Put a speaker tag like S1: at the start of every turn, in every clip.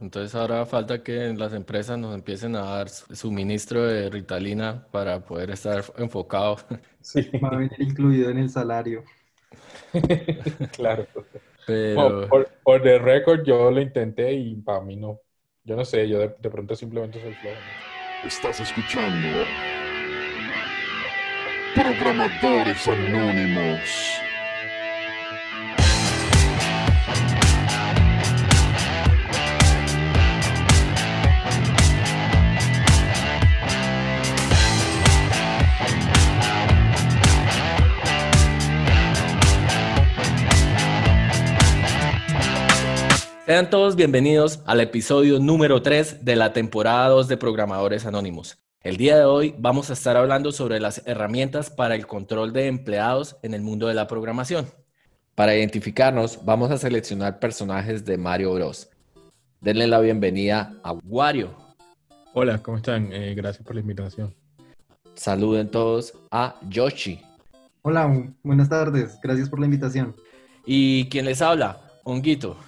S1: Entonces ahora falta que las empresas nos empiecen a dar suministro de Ritalina para poder estar enfocado.
S2: Sí. Va a venir incluido en el salario.
S3: claro. Pero... por, por the record yo lo intenté y para mí no. Yo no sé, yo de, de pronto simplemente soy flojo.
S4: Estás escuchando Programadores Anónimos.
S1: Sean todos bienvenidos al episodio número 3 de la temporada 2 de Programadores Anónimos. El día de hoy vamos a estar hablando sobre las herramientas para el control de empleados en el mundo de la programación. Para identificarnos, vamos a seleccionar personajes de Mario Bros. Denle la bienvenida a Wario.
S3: Hola, ¿cómo están? Eh, gracias por la invitación.
S1: Saluden todos a Yoshi.
S2: Hola, buenas tardes. Gracias por la invitación.
S1: ¿Y quién les habla? Honguito.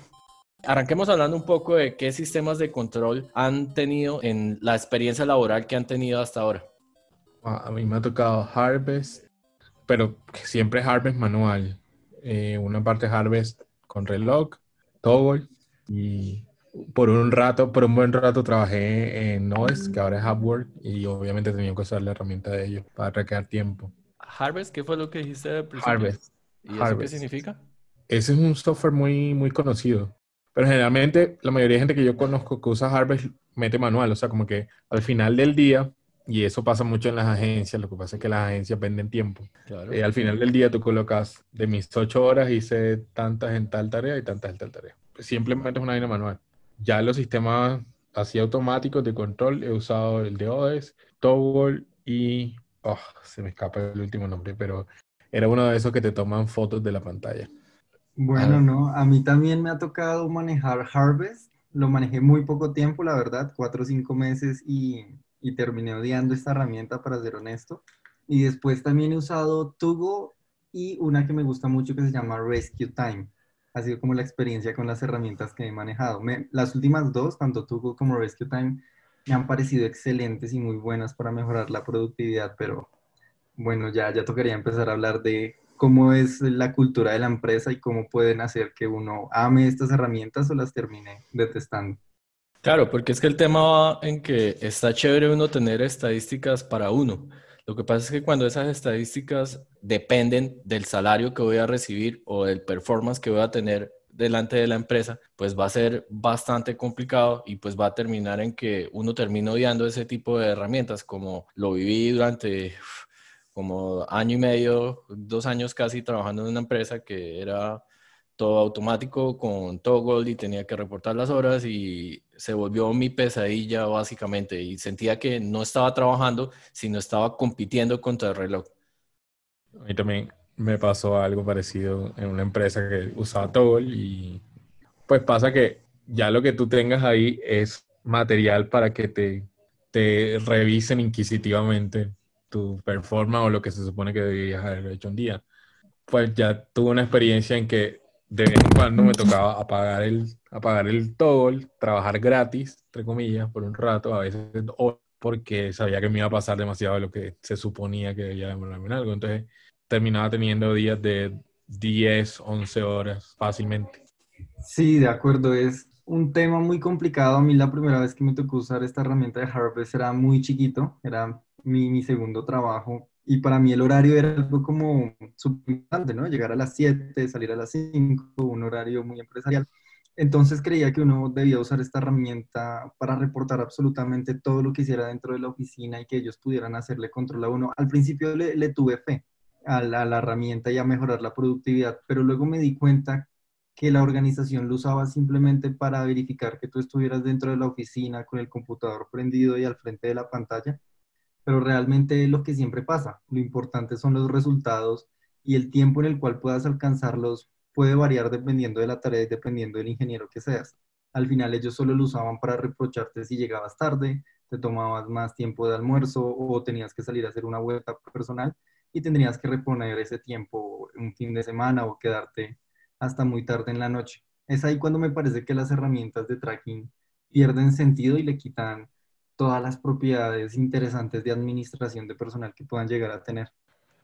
S1: Arranquemos hablando un poco de qué sistemas de control han tenido en la experiencia laboral que han tenido hasta ahora.
S3: Ah, a mí me ha tocado Harvest, pero siempre Harvest manual. Eh, una parte Harvest con reloj, Toggle y por un rato, por un buen rato trabajé en Noise, que ahora es Upwork, y obviamente tenía que usar la herramienta de ellos para recrear tiempo.
S1: Harvest, ¿qué fue lo que dijiste?
S3: Harvest.
S1: ¿Y eso qué significa?
S3: Ese es un software muy, muy conocido. Pero generalmente la mayoría de gente que yo conozco que usa Harvest mete manual, o sea, como que al final del día, y eso pasa mucho en las agencias, lo que pasa es que las agencias venden tiempo. Eh, al final del día tú colocas de mis ocho horas hice tantas en tal tarea y tantas en tal tarea. Simplemente es una línea manual. Ya los sistemas así automáticos de control he usado el de OS, Toggle y... Oh, se me escapa el último nombre, pero era uno de esos que te toman fotos de la pantalla.
S2: Bueno, no, a mí también me ha tocado manejar Harvest. Lo manejé muy poco tiempo, la verdad, cuatro o cinco meses y, y terminé odiando esta herramienta, para ser honesto. Y después también he usado Tugo y una que me gusta mucho que se llama Rescue Time. Ha sido como la experiencia con las herramientas que he manejado. las últimas dos, tanto Tugo como Rescue Time, me han parecido excelentes y muy buenas para mejorar la productividad, pero bueno, ya, ya tocaría empezar a hablar de cómo es la cultura de la empresa y cómo pueden hacer que uno ame estas herramientas o las termine detestando.
S1: Claro, porque es que el tema va en que está chévere uno tener estadísticas para uno. Lo que pasa es que cuando esas estadísticas dependen del salario que voy a recibir o del performance que voy a tener delante de la empresa, pues va a ser bastante complicado y pues va a terminar en que uno termine odiando ese tipo de herramientas como lo viví durante como año y medio, dos años casi trabajando en una empresa que era todo automático con Toggle y tenía que reportar las horas y se volvió mi pesadilla básicamente y sentía que no estaba trabajando, sino estaba compitiendo contra el reloj.
S3: A mí también me pasó algo parecido en una empresa que usaba Toggle y pues pasa que ya lo que tú tengas ahí es material para que te, te revisen inquisitivamente tu performance o lo que se supone que deberías haber hecho un día. Pues ya tuve una experiencia en que de vez en cuando me tocaba apagar el, apagar el toggle, trabajar gratis, entre comillas, por un rato, a veces porque sabía que me iba a pasar demasiado de lo que se suponía que debía demorarme en algo. Entonces terminaba teniendo días de 10, 11 horas fácilmente.
S2: Sí, de acuerdo, es un tema muy complicado. A mí la primera vez que me tocó usar esta herramienta de Harvest era muy chiquito, era mi, mi segundo trabajo y para mí el horario era algo como súper ¿no? Llegar a las 7, salir a las 5, un horario muy empresarial. Entonces creía que uno debía usar esta herramienta para reportar absolutamente todo lo que hiciera dentro de la oficina y que ellos pudieran hacerle control a uno. Al principio le, le tuve fe a la, herramienta y a mejorar la productividad, pero luego me di cuenta que la organización lo usaba simplemente para verificar que tú estuvieras dentro de la oficina con el computador prendido y al frente de la pantalla pero realmente es lo que siempre pasa. Lo importante son los resultados y el tiempo en el cual puedas alcanzarlos puede variar dependiendo de la tarea y dependiendo del ingeniero que seas. Al final ellos solo lo usaban para reprocharte si llegabas tarde, te tomabas más tiempo de almuerzo o tenías que salir a hacer una vuelta personal y tendrías que reponer ese tiempo un fin de semana o quedarte hasta muy tarde en la noche. Es ahí cuando me parece que las herramientas de tracking pierden sentido y le quitan todas las propiedades interesantes de administración de personal que puedan llegar a tener.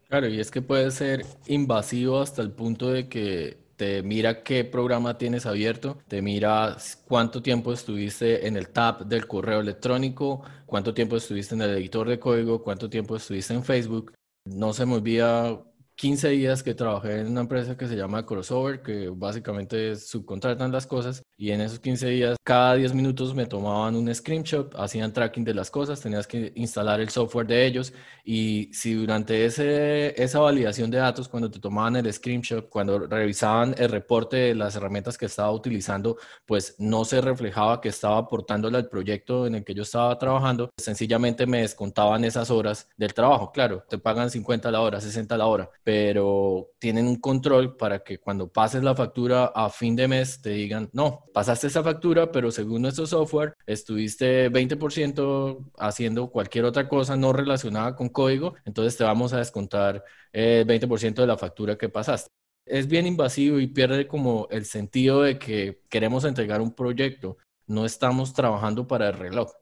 S1: Claro, y es que puede ser invasivo hasta el punto de que te mira qué programa tienes abierto, te mira cuánto tiempo estuviste en el tab del correo electrónico, cuánto tiempo estuviste en el editor de código, cuánto tiempo estuviste en Facebook. No se me olvida 15 días que trabajé en una empresa que se llama Crossover, que básicamente subcontratan las cosas y en esos 15 días, cada 10 minutos me tomaban un screenshot, hacían tracking de las cosas, tenías que instalar el software de ellos y si durante ese, esa validación de datos, cuando te tomaban el screenshot, cuando revisaban el reporte de las herramientas que estaba utilizando, pues no se reflejaba que estaba aportándole al proyecto en el que yo estaba trabajando, sencillamente me descontaban esas horas del trabajo. Claro, te pagan 50 a la hora, 60 a la hora, pero tienen un control para que cuando pases la factura a fin de mes te digan, no, pasaste esa factura, pero según nuestro software, estuviste 20% haciendo cualquier otra cosa no relacionada con código, entonces te vamos a descontar el 20% de la factura que pasaste. Es bien invasivo y pierde como el sentido de que queremos entregar un proyecto, no estamos trabajando para el reloj.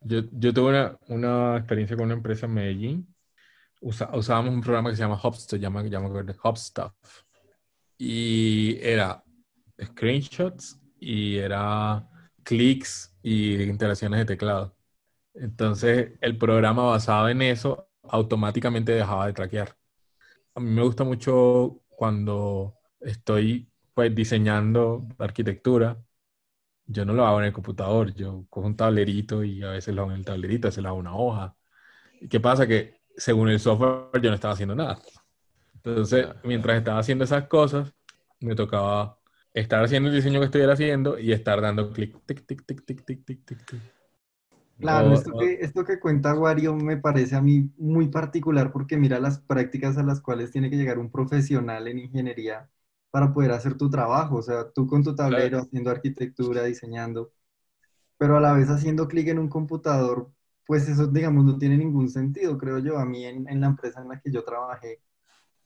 S3: Yo, tuve una, experiencia con una empresa en Medellín. usábamos un programa que se llama Hubstuff. Y era screenshots y era clics y interacciones de teclado. Entonces, el programa basado en eso automáticamente dejaba de traquear. A mí me gusta mucho cuando estoy pues diseñando arquitectura, yo no lo hago en el computador, yo cojo un tablerito y a veces lo hago en el tablerito, se lo hago una hoja. ¿Y qué pasa? Que según el software yo no estaba haciendo nada. Entonces, mientras estaba haciendo esas cosas, me tocaba estar haciendo el diseño que estuviera haciendo y estar dando clic, tic, tic, tic, tic, tic, tic, tic.
S2: Claro, esto, que, esto que cuenta Wario me parece a mí muy particular porque mira las prácticas a las cuales tiene que llegar un profesional en ingeniería para poder hacer tu trabajo. O sea, tú con tu tablero haciendo arquitectura, diseñando, pero a la vez haciendo clic en un computador, pues eso, digamos, no tiene ningún sentido, creo yo. A mí en, en la empresa en la que yo trabajé,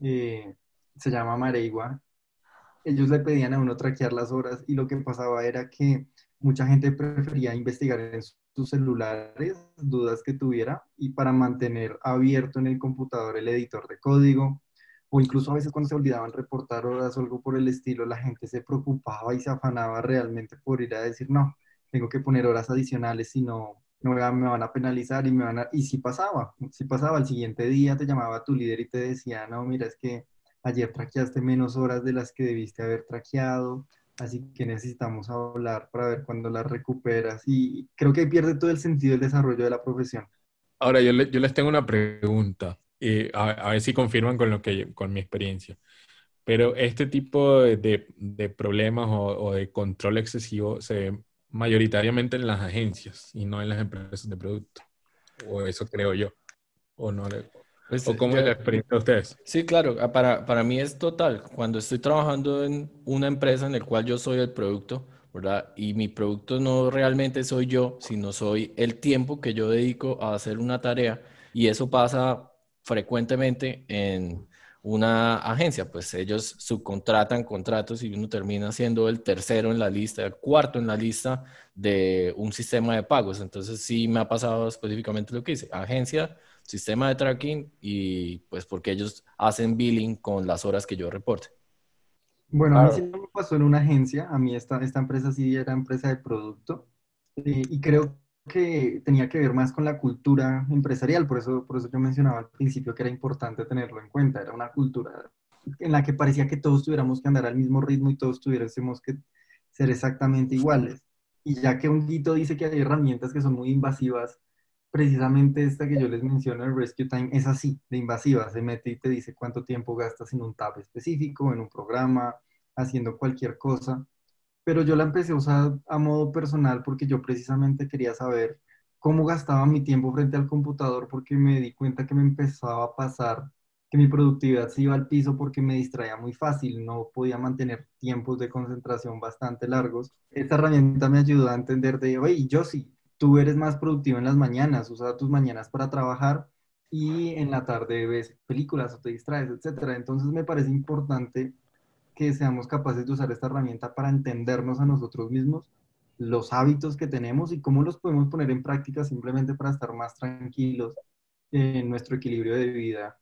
S2: eh, se llama Mareigua, ellos le pedían a uno traquear las horas y lo que pasaba era que mucha gente prefería investigar en sus celulares dudas que tuviera y para mantener abierto en el computador el editor de código. O incluso a veces cuando se olvidaban reportar horas o algo por el estilo, la gente se preocupaba y se afanaba realmente por ir a decir, no, tengo que poner horas adicionales, si no, no me van a penalizar y me van a... Y si pasaba, si pasaba, al siguiente día te llamaba tu líder y te decía, no, mira, es que ayer traqueaste menos horas de las que debiste haber traqueado, así que necesitamos hablar para ver cuándo las recuperas y creo que pierde todo el sentido del desarrollo de la profesión.
S3: Ahora, yo, yo les tengo una pregunta, y a, ver si confirman con, lo que, con mi experiencia. Pero este tipo de, de, problemas o, o, de control excesivo se ve mayoritariamente en las agencias y no en las empresas de producto. O eso creo yo. O no, pues, ¿O cómo es la experiencia de ustedes?
S1: Sí, claro, ah, para, para mí es total. Cuando estoy trabajando en una empresa en la cual yo soy el producto, ¿verdad? Y mi producto no realmente soy yo, sino soy el tiempo que yo dedico a hacer una tarea. Y eso pasa frecuentemente en una agencia, pues ellos subcontratan contratos y uno termina siendo el tercero en la lista, el cuarto en la lista de un sistema de pagos. Entonces sí me ha pasado específicamente lo que hice. Agencia sistema de tracking y pues porque ellos hacen billing con las horas que yo reporte.
S2: Bueno, a mí sí me pasó en una agencia, a mí esta, esta empresa sí era empresa de producto eh, y creo que tenía que ver más con la cultura empresarial, por eso, por eso yo mencionaba al principio que era importante tenerlo en cuenta, era una cultura en la que parecía que todos tuviéramos que andar al mismo ritmo y todos tuviésemos que ser exactamente iguales. Y ya que un guito dice que hay herramientas que son muy invasivas, precisamente esta que yo les menciono, el Rescue Time, es así, de invasiva. Se mete y te dice cuánto tiempo gastas en un tab específico, en un programa, haciendo cualquier cosa. Pero yo la empecé a usar a modo personal porque yo precisamente quería saber cómo gastaba mi tiempo frente al computador porque me di cuenta que me empezaba a pasar que mi productividad se iba al piso porque me distraía muy fácil, no podía mantener tiempos de concentración bastante largos. Esta herramienta me ayudó a entender de, oye, yo sí, tú eres más productivo en las mañanas, usa tus mañanas para trabajar y en la tarde ves películas o te distraes, etc. Entonces me parece importante que seamos capaces de usar esta herramienta para entendernos a nosotros mismos, los hábitos que tenemos y cómo los podemos poner en práctica simplemente para estar más tranquilos en nuestro equilibrio de vida.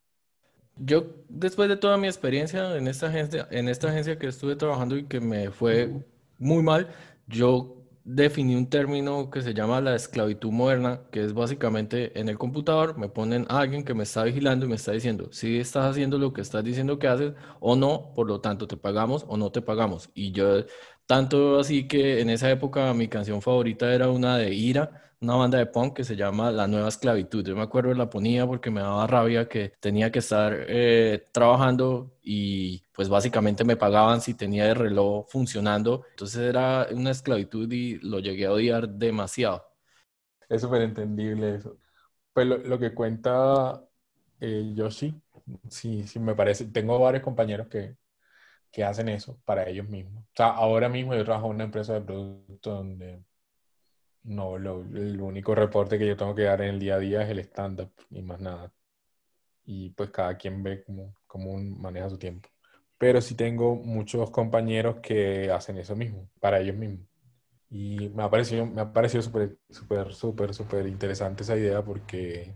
S1: Yo, después de toda mi experiencia en esta agencia, en esta agencia que estuve trabajando y que me fue muy mal, yo definí un término que se llama la esclavitud moderna, que es básicamente en el computador me ponen a alguien que me está vigilando y me está diciendo si estás haciendo lo que estás diciendo que haces o no, por lo tanto te pagamos o no te pagamos. Y yo, tanto así que en esa época mi canción favorita era una de Ira, una banda de punk que se llama La Nueva Esclavitud. Yo me acuerdo la ponía porque me daba rabia que tenía que estar eh, trabajando y pues básicamente me pagaban si tenía el reloj funcionando. Entonces era una esclavitud y lo llegué a odiar demasiado.
S3: Es súper entendible eso. Pues lo, que cuenta eh, Yoshi, sí, sí me parece. Tengo varios compañeros que, que hacen eso para ellos mismos. O sea, ahora mismo yo trabajo en una empresa de producto donde no, lo, el único reporte que yo tengo que dar en el día a día es el stand-up y más nada. Y pues cada quien ve cómo, cómo maneja su tiempo. Pero sí tengo muchos compañeros que hacen eso mismo, para ellos mismos. Y me ha parecido, me ha parecido súper, súper, súper, súper interesante esa idea porque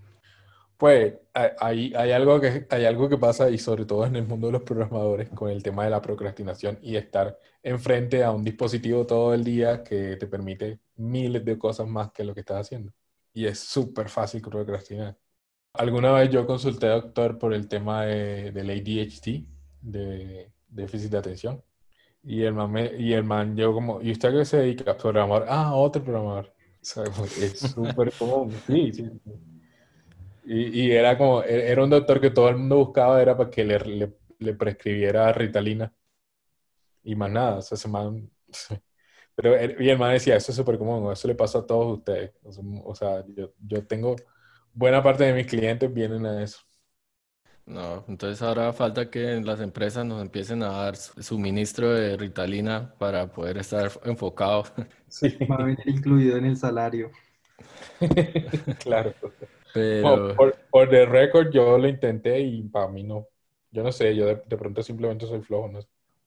S3: pues hay, algo que, hay algo que pasa, y sobre todo en el mundo de los programadores, con el tema de la procrastinación y estar enfrente a un dispositivo todo el día que te permite miles de cosas más que lo que estás haciendo. Y es súper fácil procrastinar. Alguna vez yo consulté a doctor por el tema de, del ADHD, de déficit de atención. Y el man, y el man yo como, ¿y usted a qué se dedica? Programador. Ah, otro programador. es súper común. Sí, sí. Y, era como, e, era un doctor que todo el mundo buscaba, era para que le, le, prescribiera Ritalina. Y más nada, o sea, ese man... Pero, y el man decía, eso es súper común, eso le pasa a todos ustedes. O sea, yo, yo tengo, buena parte de mis clientes vienen a eso.
S1: No, entonces ahora falta que las empresas nos empiecen a dar suministro de Ritalina para poder estar enfocado.
S2: Sí. Va a venir incluido en el salario.
S3: claro. Pero... por, por the record, yo lo intenté y para mí no. Yo no sé, yo de, pronto simplemente soy flojo. No,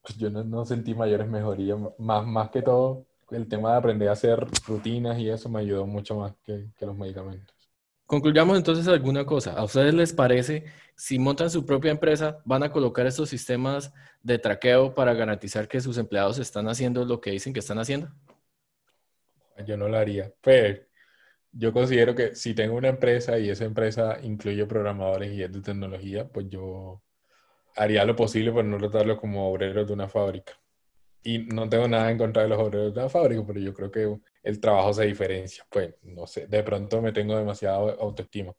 S3: pues yo no, sentí mayores mejorías. Más, más que todo, el tema de aprender a hacer rutinas y eso me ayudó mucho más que, que los medicamentos.
S1: Concluyamos entonces alguna cosa. ¿A ustedes les parece, si montan su propia empresa, van a colocar estos sistemas de traqueo para garantizar que sus empleados están haciendo lo que dicen que están haciendo?
S3: Yo no lo haría. Pero yo considero que si tengo una empresa y esa empresa incluye programadores y es de tecnología, pues yo haría lo posible por no tratarlos como obreros de una fábrica. Y no tengo nada en contra de los obreros de una fábrica, pero yo creo que el trabajo se diferencia. Pues no sé, de pronto me tengo demasiada autoestima.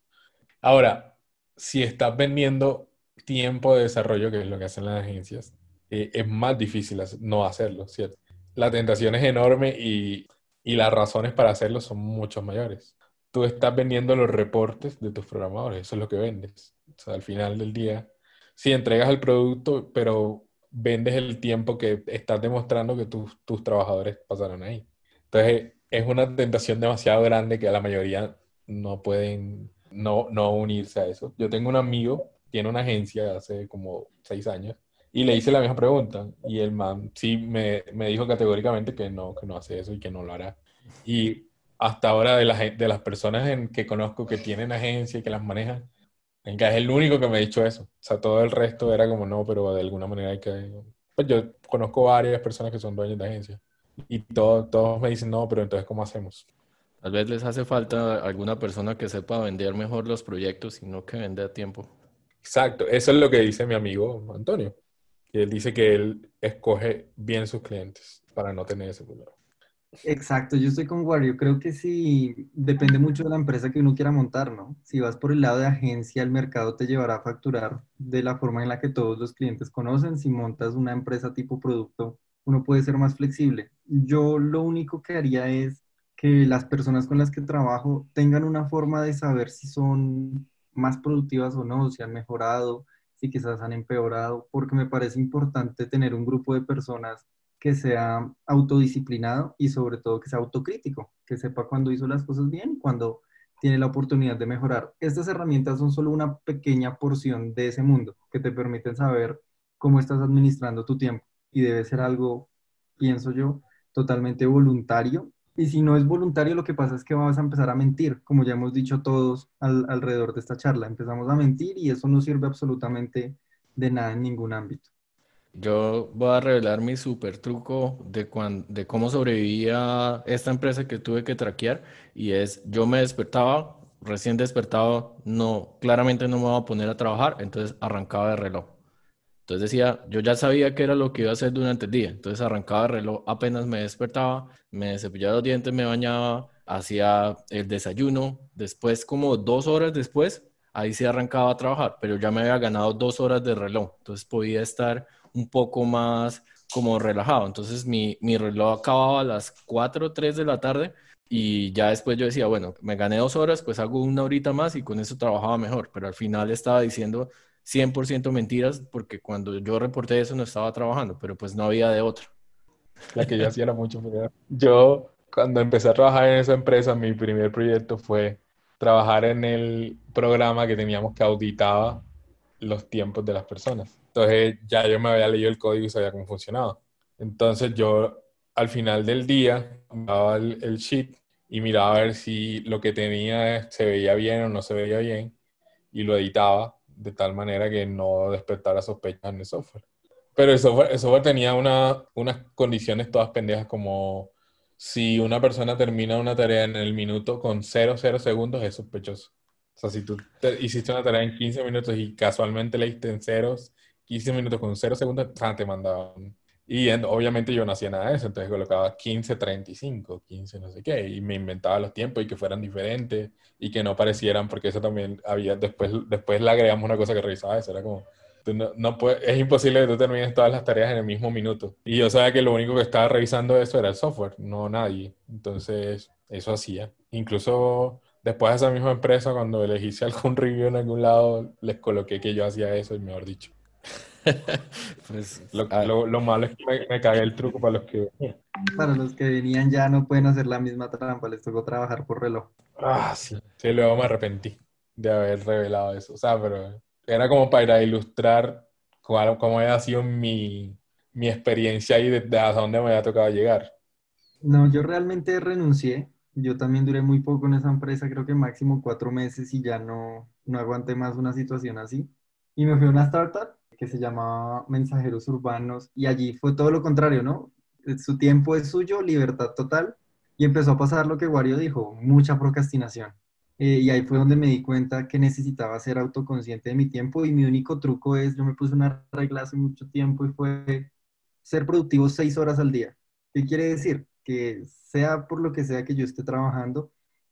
S3: Ahora, si estás vendiendo tiempo de desarrollo, que es lo que hacen las agencias, eh, es más difícil no hacerlo, ¿cierto? La tentación es enorme y y las razones para hacerlo son mucho mayores. Tú estás vendiendo los reportes de tus programadores, eso es lo que vendes. O sea, al final del día, si entregas el producto, pero vendes el tiempo que estás demostrando que tus, tus trabajadores pasaron ahí. Entonces, es una tentación demasiado grande que la mayoría no pueden no, no unirse a eso. Yo tengo un amigo, tiene una agencia hace como seis años, y le hice la misma pregunta y el man sí me, me, dijo categóricamente que no, que no hace eso y que no lo hará. Y hasta ahora de, las de las personas en que conozco que tienen agencia y que las manejan, en que es el único que me ha dicho eso. O sea, todo el resto era como no, pero de alguna manera hay que... Pues yo conozco varias personas que son dueños de agencia y todos todos me dicen no, pero entonces ¿cómo hacemos?
S1: Tal vez les hace falta alguna persona que sepa vender mejor los proyectos y no que venda a tiempo.
S3: Exacto, eso es lo que dice mi amigo Antonio. Él dice que él escoge bien sus clientes para no tener ese problema.
S2: Exacto, yo estoy con Wario. Creo que sí, depende mucho de la empresa que uno quiera montar, ¿no? Si vas por el lado de agencia, el mercado te llevará a facturar de la forma en la que todos los clientes conocen. Si montas una empresa tipo producto, uno puede ser más flexible. Yo lo único que haría es que las personas con las que trabajo tengan una forma de saber si son más productivas o no, si han mejorado, si quizás han empeorado, porque me parece importante tener un grupo de personas que sea autodisciplinado y sobre todo que sea autocrítico, que sepa cuando hizo las cosas bien, cuando tiene la oportunidad de mejorar. Estas herramientas son solo una pequeña porción de ese mundo que te permiten saber cómo estás administrando tu tiempo y debe ser algo, pienso yo, totalmente voluntario Y si no es voluntario, lo que pasa es que vas a empezar a mentir, como ya hemos dicho todos al- alrededor de esta charla. Empezamos a mentir y eso no sirve absolutamente de nada en ningún ámbito.
S1: Yo voy a revelar mi super truco de, cuan- de cómo sobreviví a esta empresa que tuve que traquear y es, yo me despertaba, recién despertado, no, claramente no me voy a poner a trabajar, entonces arrancaba de reloj. Entonces decía, yo ya sabía qué era lo que iba a hacer durante el día, entonces arrancaba el reloj apenas me despertaba, me cepillaba los dientes, me bañaba, hacía el desayuno, después como dos horas después, ahí sí arrancaba a trabajar, pero ya me había ganado dos horas de reloj, entonces podía estar un poco más como relajado. Entonces mi, mi reloj acababa a las 4 o 3 de la tarde y ya después yo decía, bueno, me gané dos horas, pues hago una horita más y con eso trabajaba mejor, pero al final estaba diciendo 100% mentiras porque cuando yo reporté eso no estaba trabajando, pero pues no había de otra.
S3: La que yo hacía era mucho peor. Yo, cuando empecé a trabajar en esa empresa, mi primer proyecto fue trabajar en el programa que teníamos que auditaba los tiempos de las personas. Entonces ya yo me había leído el código y sabía cómo funcionaba. Entonces yo al final del día daba el, el sheet y miraba a ver si lo que tenía se veía bien o no se veía bien y lo editaba de tal manera que no despertara sospechas en el software. Pero el software, el software tenía una, unas condiciones todas pendejas como si una persona termina una tarea en el minuto con 0, 0 segundos es sospechoso. O sea, si tú te- hiciste una tarea en 15 minutos y casualmente leíste en ceros, 15 minutos con 0 segundos, ¡tan! te mandaban. Y en- obviamente yo no hacía nada de eso, entonces colocaba 15, 35, 15 no sé qué, y me inventaba los tiempos y que fueran diferentes y que no parecieran, porque eso también había, después, después le agregamos una cosa que revisaba eso, era como, no, no es imposible que tú termines todas las tareas en el mismo minuto. Y yo sabía que lo único que estaba revisando eso era el software, no nadie. Entonces, eso hacía. Incluso después de esa misma empresa, cuando les hice algún review en algún lado, les coloqué que yo hacía eso, y mejor dicho.
S1: Pues,
S3: Lo,
S1: ah,
S3: lo- lo malo es que me, me cagué el truco para los que...
S2: Para los que venían ya no pueden hacer la misma trampa, les tocó trabajar por reloj.
S3: Ah, sí. Sí, luego me arrepentí de haber revelado eso. O sea, pero era como para ilustrar cuál, cómo había sido mi, mi experiencia y de, de hasta dónde me había tocado llegar.
S2: No, yo realmente renuncié. Yo también duré muy poco en esa empresa, creo que máximo cuatro meses y ya no, no aguanté más una situación así. Y me fui a una startup que se llamaba Mensajeros Urbanos y allí fue todo lo contrario, ¿no? Su tiempo es suyo, libertad total. Y empezó a pasar lo que Wario dijo, mucha procrastinación. Eh, y ahí fue donde me di cuenta que necesitaba ser autoconsciente de mi tiempo y mi único truco es, yo me puse una regla hace mucho tiempo y fue ser productivo seis horas al día. ¿Qué quiere decir? Que sea por lo que sea que yo esté trabajando,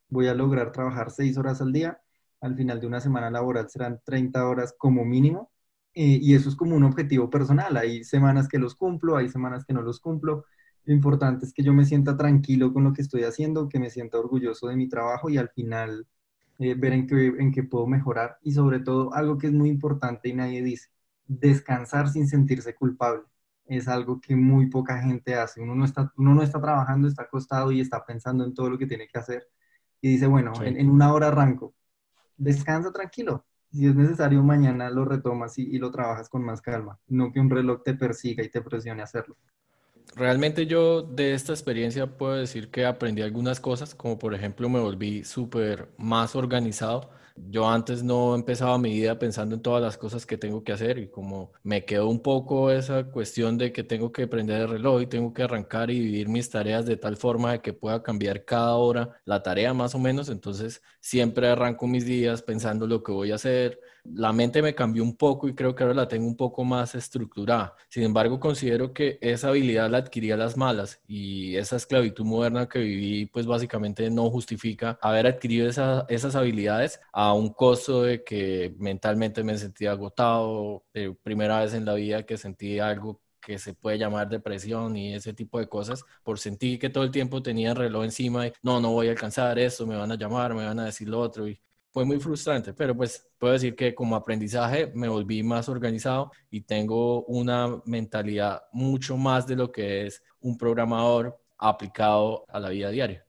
S2: voy a lograr trabajar seis horas al día. Al final de una semana laboral serán 30 horas como mínimo. Eh, y eso es como un objetivo personal. Hay semanas que los cumplo, hay semanas que no los cumplo. Lo importante es que yo me sienta tranquilo con lo que estoy haciendo, que me sienta orgulloso de mi trabajo y al final eh, ver en qué, en qué puedo mejorar. Y sobre todo, algo que es muy importante y nadie dice, descansar sin sentirse culpable es algo que muy poca gente hace. Uno no está, uno no está trabajando, está acostado y está pensando en todo lo que tiene que hacer. Y dice, bueno,
S3: Sí.
S2: en, en una hora arranco. Descansa tranquilo. Si es necesario, mañana lo retomas y, lo trabajas con más calma. No que un reloj te persiga y te presione a hacerlo.
S1: Realmente yo de esta experiencia puedo decir que aprendí algunas cosas, como por ejemplo me volví súper más organizado. Yo antes no empezaba mi vida pensando en todas las cosas que tengo que hacer y como me quedó un poco esa cuestión de que tengo que prender el reloj y tengo que arrancar y dividir mis tareas de tal forma de que pueda cambiar cada hora la tarea más o menos, entonces siempre arranco mis días pensando lo que voy a hacer. La mente me cambió un poco y creo que ahora la tengo un poco más estructurada. Sin embargo, considero que esa habilidad la adquirí a las malas y esa esclavitud moderna que viví, pues básicamente no justifica haber adquirido esa- esas habilidades a un costo de que mentalmente me sentía agotado, primera vez en la vida que sentí algo que se puede llamar depresión y ese tipo de cosas, por sentir que todo el tiempo tenía el reloj encima y no, no voy a alcanzar esto, me van a llamar, me van a decir lo otro y fue muy frustrante, pero pues puedo decir que como aprendizaje me volví más organizado y tengo una mentalidad mucho más de lo que es un programador aplicado a la vida diaria.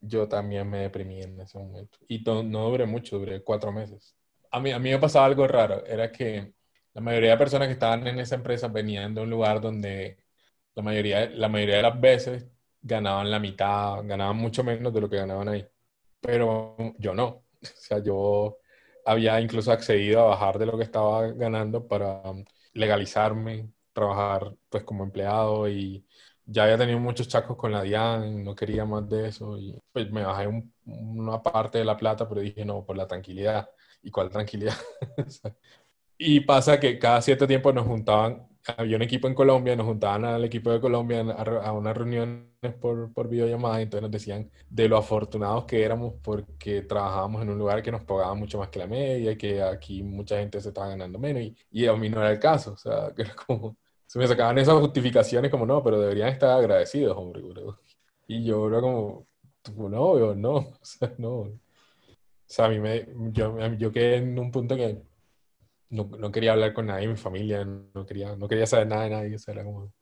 S3: Yo también me deprimí en ese momento. Y to- no duré mucho, duré cuatro meses. A mí, a mí me pasaba algo raro, era que la mayoría de personas que estaban en esa empresa venían de un lugar donde la mayoría, la mayoría de las veces ganaban la mitad, ganaban mucho menos de lo que ganaban ahí. Pero yo no. O sea, yo había incluso accedido a bajar de lo que estaba ganando para legalizarme, trabajar pues como empleado y ya había tenido muchos chacos con la DIAN, no quería más de eso y pues me bajé una parte de la plata, pero dije no, por la tranquilidad. ¿Y cuál tranquilidad? y pasa que cada cierto tiempo nos juntaban, había un equipo en Colombia, nos juntaban al equipo de Colombia a, a unas reuniones por, por videollamada y entonces nos decían de lo afortunados que éramos porque trabajábamos en un lugar que nos pagaba mucho más que la media, que aquí mucha gente se estaba ganando menos y, y a mí no era el caso, o sea, que era como se me sacaban esas justificaciones como, no, pero deberían estar agradecidos, hombre. Y yo era como, no, no, o sea, no. O sea, a mí me, yo, yo quedé en un punto que no, no, quería hablar con nadie, mi familia, no quería, no quería saber nada de nadie, o sea, era como,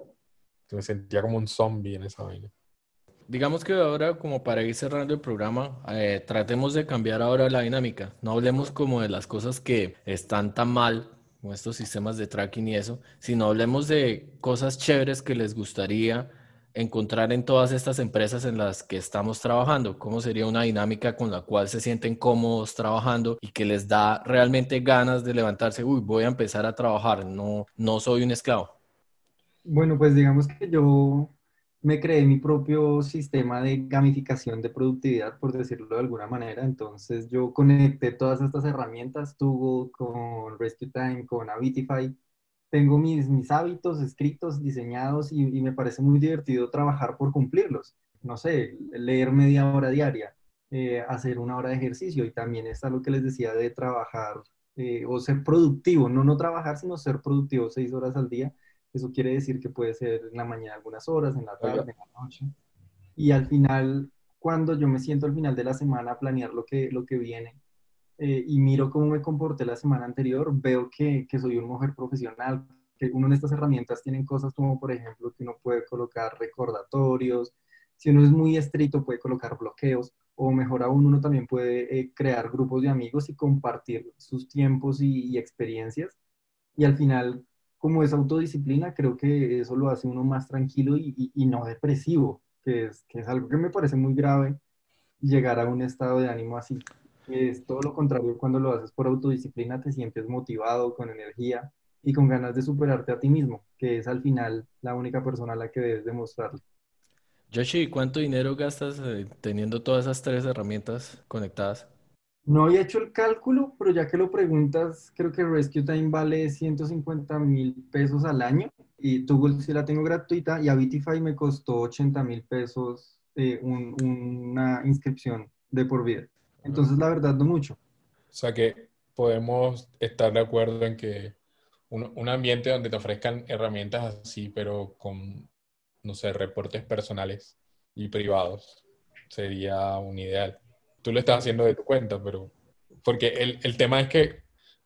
S3: me sentía como un zombie en esa vaina.
S1: Digamos que ahora, como para ir cerrando el programa, eh, tratemos de cambiar ahora la dinámica. No hablemos como de las cosas que están tan mal con estos sistemas de tracking y eso, sino hablemos de cosas chéveres que les gustaría encontrar en todas estas empresas en las que estamos trabajando, cómo sería una dinámica con la cual se sienten cómodos trabajando y que les da realmente ganas de levantarse, uy, voy a empezar a trabajar, no, no soy un esclavo.
S2: Bueno, pues digamos que yo me creé mi propio sistema de gamificación de productividad, por decirlo de alguna manera. Entonces yo conecté todas estas herramientas, Tugo con Rescue Time, con Avitify. Tengo mis, mis hábitos escritos, diseñados y, me parece muy divertido trabajar por cumplirlos. No sé, leer media hora diaria, eh, hacer una hora de ejercicio y también está lo que les decía de trabajar eh, o ser productivo, no no trabajar, sino ser productivo seis horas al día eso quiere decir que puede ser en la mañana algunas horas, en la tarde, en la noche. Y al final, cuando yo me siento al final de la semana a planear lo que, lo que viene eh, y miro cómo me comporté la semana anterior, veo que, que soy una mujer profesional, que una de estas herramientas tienen cosas como, por ejemplo, que uno puede colocar recordatorios, si uno es muy estricto puede colocar bloqueos, o mejor aún, uno también puede eh, crear grupos de amigos y compartir sus tiempos y, y experiencias. Y al final como esa autodisciplina, creo que eso lo hace uno más tranquilo y, y, no depresivo, que es, que es algo que me parece muy grave llegar a un estado de ánimo así. Es todo lo contrario, cuando lo haces por autodisciplina te sientes motivado, con energía y con ganas de superarte a ti mismo, que es al final la única persona a la que debes demostrarlo.
S1: Yoshi, ¿cuánto dinero gastas eh, teniendo todas esas tres herramientas conectadas?
S2: No había hecho el cálculo, pero ya que lo preguntas, creo que Rescue Time vale 150 mil pesos al año y Google sí la tengo gratuita y Avitify me costó 80 mil pesos eh, una inscripción de por vida. Entonces, la verdad, no mucho.
S3: O sea que podemos estar de acuerdo en que un, un ambiente donde te ofrezcan herramientas así, pero con, no sé, reportes personales y privados, sería un ideal tú lo estás haciendo de tu cuenta, pero porque el, el tema es que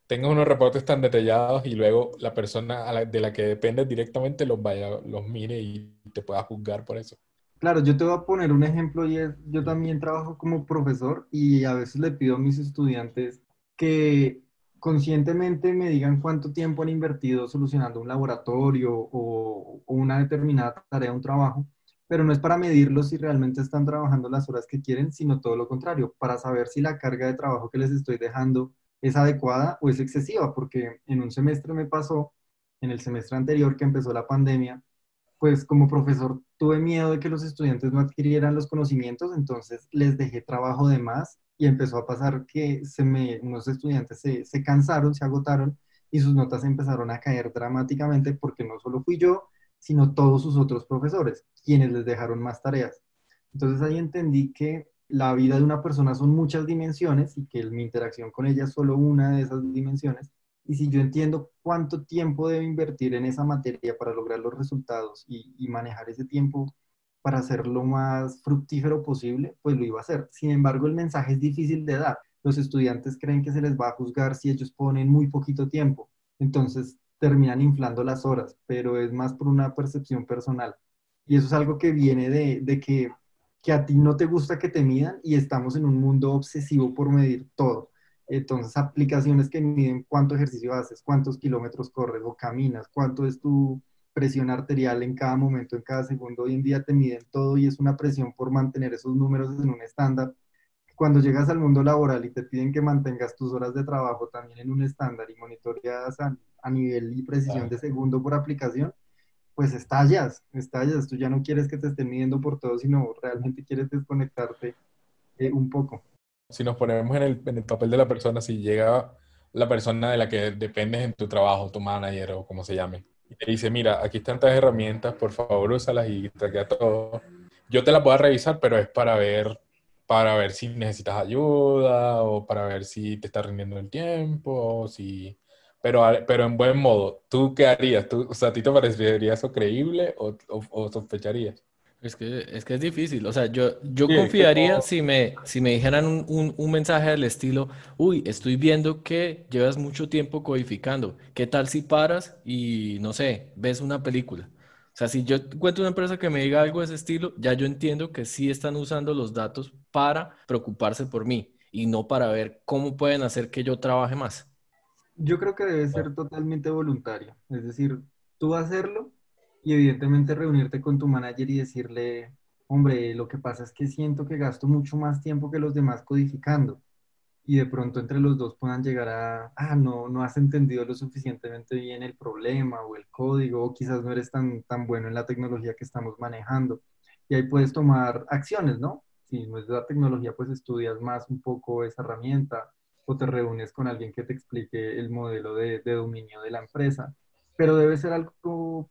S3: tengas unos reportes tan detallados y luego la persona de la que dependes directamente los vaya, los mire y te pueda juzgar por eso.
S2: Claro, yo te voy a poner un ejemplo y es, yo también trabajo como profesor y a veces le pido a mis estudiantes que conscientemente me digan cuánto tiempo han invertido solucionando un laboratorio o, o una determinada tarea, un trabajo, pero no es para medirlos si realmente están trabajando las horas que quieren, sino todo lo contrario, para saber si la carga de trabajo que les estoy dejando es adecuada o es excesiva, porque en un semestre me pasó, en el semestre anterior que empezó la pandemia, pues como profesor tuve miedo de que los estudiantes no adquirieran los conocimientos, entonces les dejé trabajo de más y empezó a pasar que se me, unos estudiantes se, se cansaron, se agotaron y sus notas empezaron a caer dramáticamente porque no solo fui yo, sino todos sus otros profesores, quienes les dejaron más tareas. Entonces ahí entendí que la vida de una persona son muchas dimensiones y que mi interacción con ella es solo una de esas dimensiones. Y si yo entiendo cuánto tiempo debo invertir en esa materia para lograr los resultados y, manejar ese tiempo para hacerlo lo más fructífero posible, pues lo iba a hacer. Sin embargo, el mensaje es difícil de dar. Los estudiantes creen que se les va a juzgar si ellos ponen muy poquito tiempo. Entonces, terminan inflando las horas, pero es más por una percepción personal. Y eso es algo que viene de, de que, que a ti no te gusta que te midan y estamos en un mundo obsesivo por medir todo. Entonces, aplicaciones que miden cuánto ejercicio haces, cuántos kilómetros corres o caminas, cuánto es tu, presión arterial en cada momento, en cada segundo. Hoy en día te miden todo y es una presión por mantener esos números en un estándar. Cuando llegas al mundo laboral y te piden que mantengas tus horas de trabajo también en un estándar y monitoreadas a, a nivel y precisión de segundo por aplicación, pues estallas, estallas. Tú ya no quieres que te estén midiendo por todo, sino realmente quieres desconectarte eh, un poco.
S3: Si nos ponemos en el, papel de la persona, si llega la persona de la que dependes en tu trabajo, tu manager o como se llame, y te dice, mira, aquí están estas herramientas, por favor úsalas y traquea todo. Yo te las voy a revisar, pero es para ver, para ver si necesitas ayuda o para ver si te está rindiendo el tiempo, o si... Pero, pero en buen modo, ¿tú qué harías? ¿Tú, o sea, ¿a ti te parecería eso creíble o, o, o sospecharías?
S1: Es que, es que es difícil. O sea, yo, yo
S3: Sí,
S1: confiaría
S3: no-
S1: si me, si me dijeran un, un, un mensaje del estilo, uy, estoy viendo que llevas mucho tiempo codificando. ¿Qué tal si paras y, no sé, ves una película? O sea, si yo encuentro una empresa que me diga algo de ese estilo, ya yo entiendo que sí están usando los datos para preocuparse por mí y no para ver cómo pueden hacer que yo trabaje más.
S2: Yo creo que debe ser totalmente voluntario. Es decir, tú hacerlo y evidentemente reunirte con tu manager y decirle, hombre, lo que pasa es que siento que gasto mucho más tiempo que los demás codificando. Y de pronto entre los dos puedan llegar a, ah, no, no has entendido lo suficientemente bien el problema o el código, o quizás no eres tan, tan bueno en la tecnología que estamos manejando. Y ahí puedes tomar acciones, ¿no? Si no es la tecnología, pues estudias más un poco esa herramienta o te reúnes con alguien que te explique el modelo de, de dominio de la empresa. Pero debe ser algo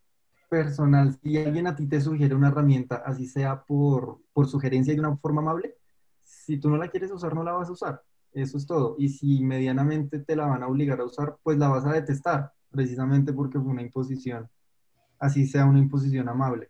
S2: personal. Si alguien a ti te sugiere una herramienta, así sea por, por sugerencia y de una forma amable, si tú no la quieres usar, no la vas a usar. Eso es todo. Y si medianamente te la van a obligar a usar, pues la vas a detestar, precisamente porque fue una imposición. Así sea una imposición amable.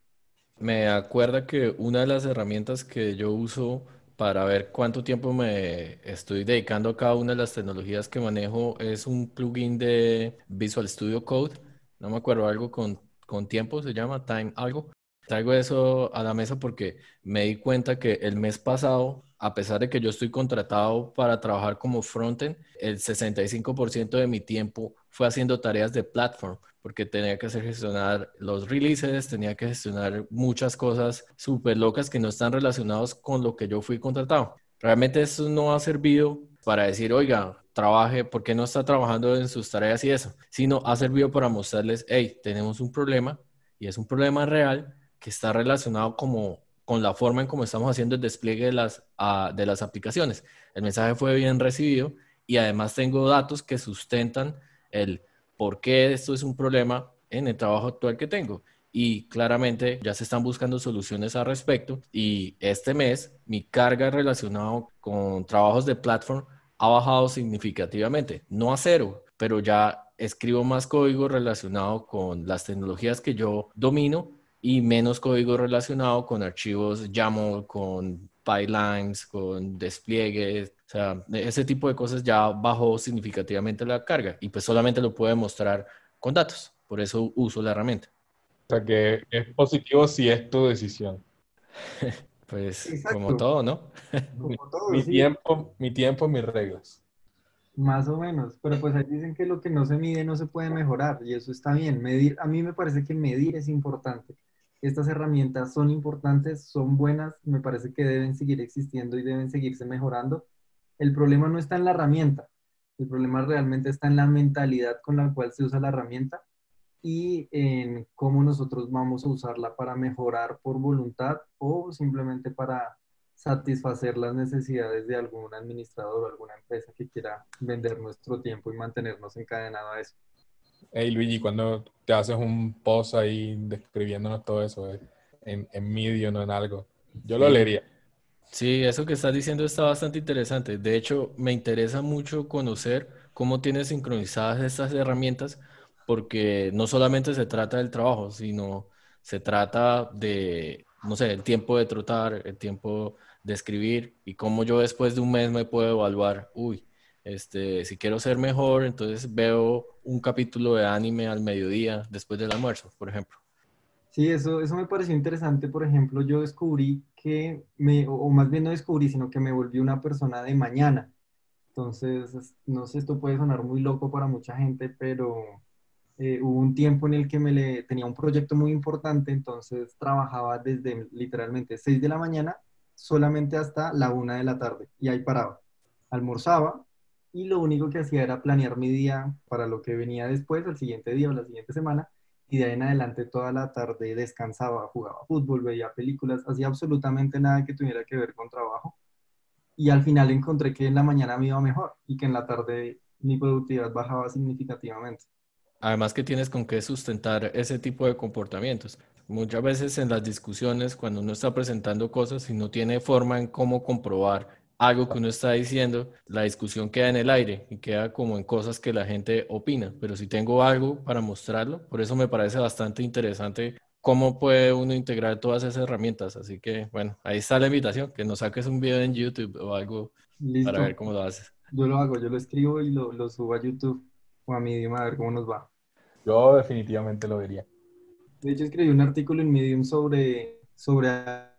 S1: Me acuerda que una de las herramientas que yo uso para ver cuánto tiempo me estoy dedicando a cada una de las tecnologías que manejo es un plugin de Visual Studio Code. No me acuerdo, algo con, con tiempo se llama, Time algo. Traigo eso a la mesa porque me di cuenta que el mes pasado, a pesar de que yo estoy contratado para trabajar como frontend, el 65% de mi tiempo fue haciendo tareas de platform, porque tenía que gestionar los releases, tenía que gestionar muchas cosas súper locas que no están relacionadas con lo que yo fui contratado. Realmente eso no ha servido para decir, oiga, trabaje, ¿por qué no está trabajando en sus tareas y eso? Sino ha servido para mostrarles, hey, tenemos un problema y es un problema real que está relacionado como con la forma en cómo estamos haciendo el despliegue de las, ah, de las aplicaciones. El mensaje fue bien recibido y además tengo datos que sustentan el por qué esto es un problema en el trabajo actual que tengo. Y claramente ya se están buscando soluciones al respecto. Y este mes mi carga relacionada con trabajos de platform ha bajado significativamente. No a cero, pero ya escribo más código relacionado con las tecnologías que yo domino y menos código relacionado con archivos YAML, con pipelines, con despliegues. O sea, ese tipo de cosas ya bajó significativamente la carga y pues solamente lo puedo mostrar con datos. Por eso uso la herramienta.
S3: O sea, que es positivo si es tu decisión.
S1: Pues
S2: Exacto.
S1: como todo, ¿no?
S2: Como todo,
S3: Mi
S2: sí.
S3: tiempo, mi tiempo, mis reglas.
S2: Más o menos, pero pues ahí dicen que lo que no se mide no se puede mejorar y eso está bien. Medir, a mí me parece que medir es importante. Estas herramientas son importantes, son buenas, me parece que deben seguir existiendo y deben seguirse mejorando. El problema no está en la herramienta, el problema realmente está en la mentalidad con la cual se usa la herramienta y en cómo nosotros vamos a usarla para mejorar por voluntad o simplemente para satisfacer las necesidades de algún administrador o alguna empresa que quiera vender nuestro tiempo y mantenernos encadenados a eso.
S3: Hey Luigi, cuando te haces un post ahí describiéndonos todo eso eh, en, en Medium o en algo, yo lo leería.
S1: Sí, eso que estás diciendo está bastante interesante. De hecho, me interesa mucho conocer cómo tienes sincronizadas estas herramientas, porque no solamente se trata del trabajo, sino se trata de, no sé, el tiempo de trotar, el tiempo de escribir y cómo yo después de un mes me puedo evaluar, uy, este, si quiero ser mejor, entonces veo un capítulo de anime al mediodía después del almuerzo, por ejemplo.
S2: Sí, eso, eso me pareció interesante. Por ejemplo, yo descubrí que me, o más bien no descubrí, sino que me volví una persona de mañana. Entonces, es- no sé, esto puede sonar muy loco para mucha gente, pero eh, hubo un tiempo en el que tenía un proyecto muy importante, entonces trabajaba desde literalmente 6 de la mañana solamente hasta la 1 de la tarde y ahí paraba. Almorzaba y lo único que hacía era planear mi día para lo que venía después, el siguiente día o la siguiente semana, y de ahí en adelante toda la tarde descansaba, jugaba fútbol, veía películas, hacía absolutamente nada que tuviera que ver con trabajo. Y al final encontré que en la mañana me iba mejor y que en la tarde mi productividad bajaba significativamente.
S1: Además que tienes con qué sustentar ese tipo de comportamientos. Muchas veces en las discusiones, cuando uno está presentando cosas y no tiene forma en cómo comprobar algo que uno está diciendo, la discusión queda en el aire y queda como en cosas que la gente opina. Pero si tengo algo para mostrarlo, por eso me parece bastante interesante cómo puede uno integrar todas esas herramientas. Así que, bueno, ahí está la invitación, que nos saques un video en YouTube o algo para ver cómo lo haces.
S2: Yo lo hago, yo lo escribo y lo, lo subo a YouTube o a Medium a ver cómo nos va.
S3: Yo definitivamente lo vería.
S2: De hecho, escribí un artículo en Medium sobre, sobre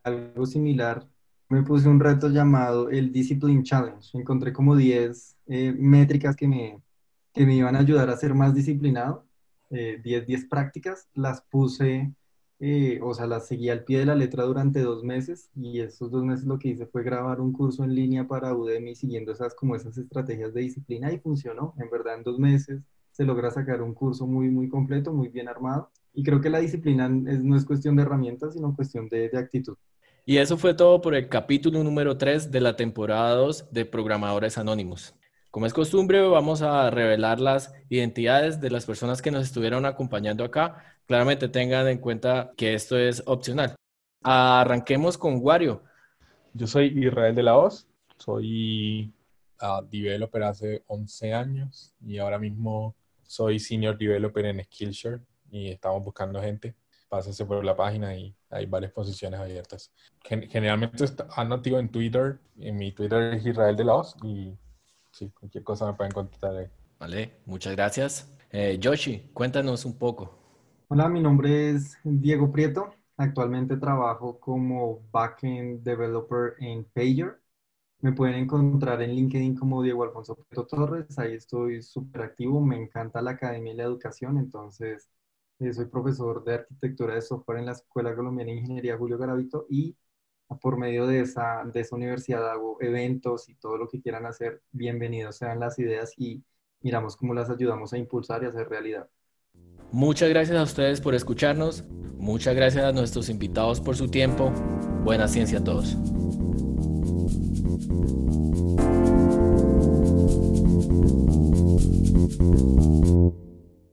S2: algo similar. Me puse un reto llamado el Discipline Challenge. Encontré como 10 eh, métricas que me, que me iban a ayudar a ser más disciplinado. 10, eh, 10 prácticas. Las puse, eh, o sea, las seguí al pie de la letra durante dos meses. Y esos dos meses lo que hice fue grabar un curso en línea para Udemy siguiendo esas, como esas estrategias de disciplina y funcionó. En verdad, en dos meses se logra sacar un curso muy, muy completo, muy bien armado. Y creo que la disciplina es, no es cuestión de herramientas, sino cuestión de, de actitud.
S1: Y eso fue todo por el capítulo número 3 de la temporada 2 de Programadores Anónimos. Como es costumbre, vamos a revelar las identidades de las personas que nos estuvieron acompañando acá. Claramente tengan en cuenta que esto es opcional. Arranquemos con Wario.
S3: Yo soy Israel de la Hoz, soy uh, developer hace 11 años y ahora mismo soy senior developer en Skillshare y estamos buscando gente. Pásese por la página y hay varias posiciones abiertas. generalmente ando activo en Twitter. En mi Twitter es Israel de Laos y sí, cualquier cosa me pueden contactar ahí.
S1: Vale, muchas gracias. Eh, Yoshi, cuéntanos un poco.
S2: Hola, mi nombre es Diego Prieto. Actualmente trabajo como backend developer en Pager. Me pueden encontrar en LinkedIn como Diego Alfonso Prieto Torres, ahí estoy súper activo, me encanta la academia y la educación, entonces eh, soy profesor de arquitectura de software en la Escuela Colombiana de Ingeniería Julio Garavito y por medio de esa, de esa universidad hago eventos y todo lo que quieran hacer, bienvenidos sean las ideas y miramos cómo las ayudamos a impulsar y hacer realidad.
S1: Muchas gracias a ustedes por escucharnos, muchas gracias a nuestros invitados por su tiempo, buena ciencia a todos.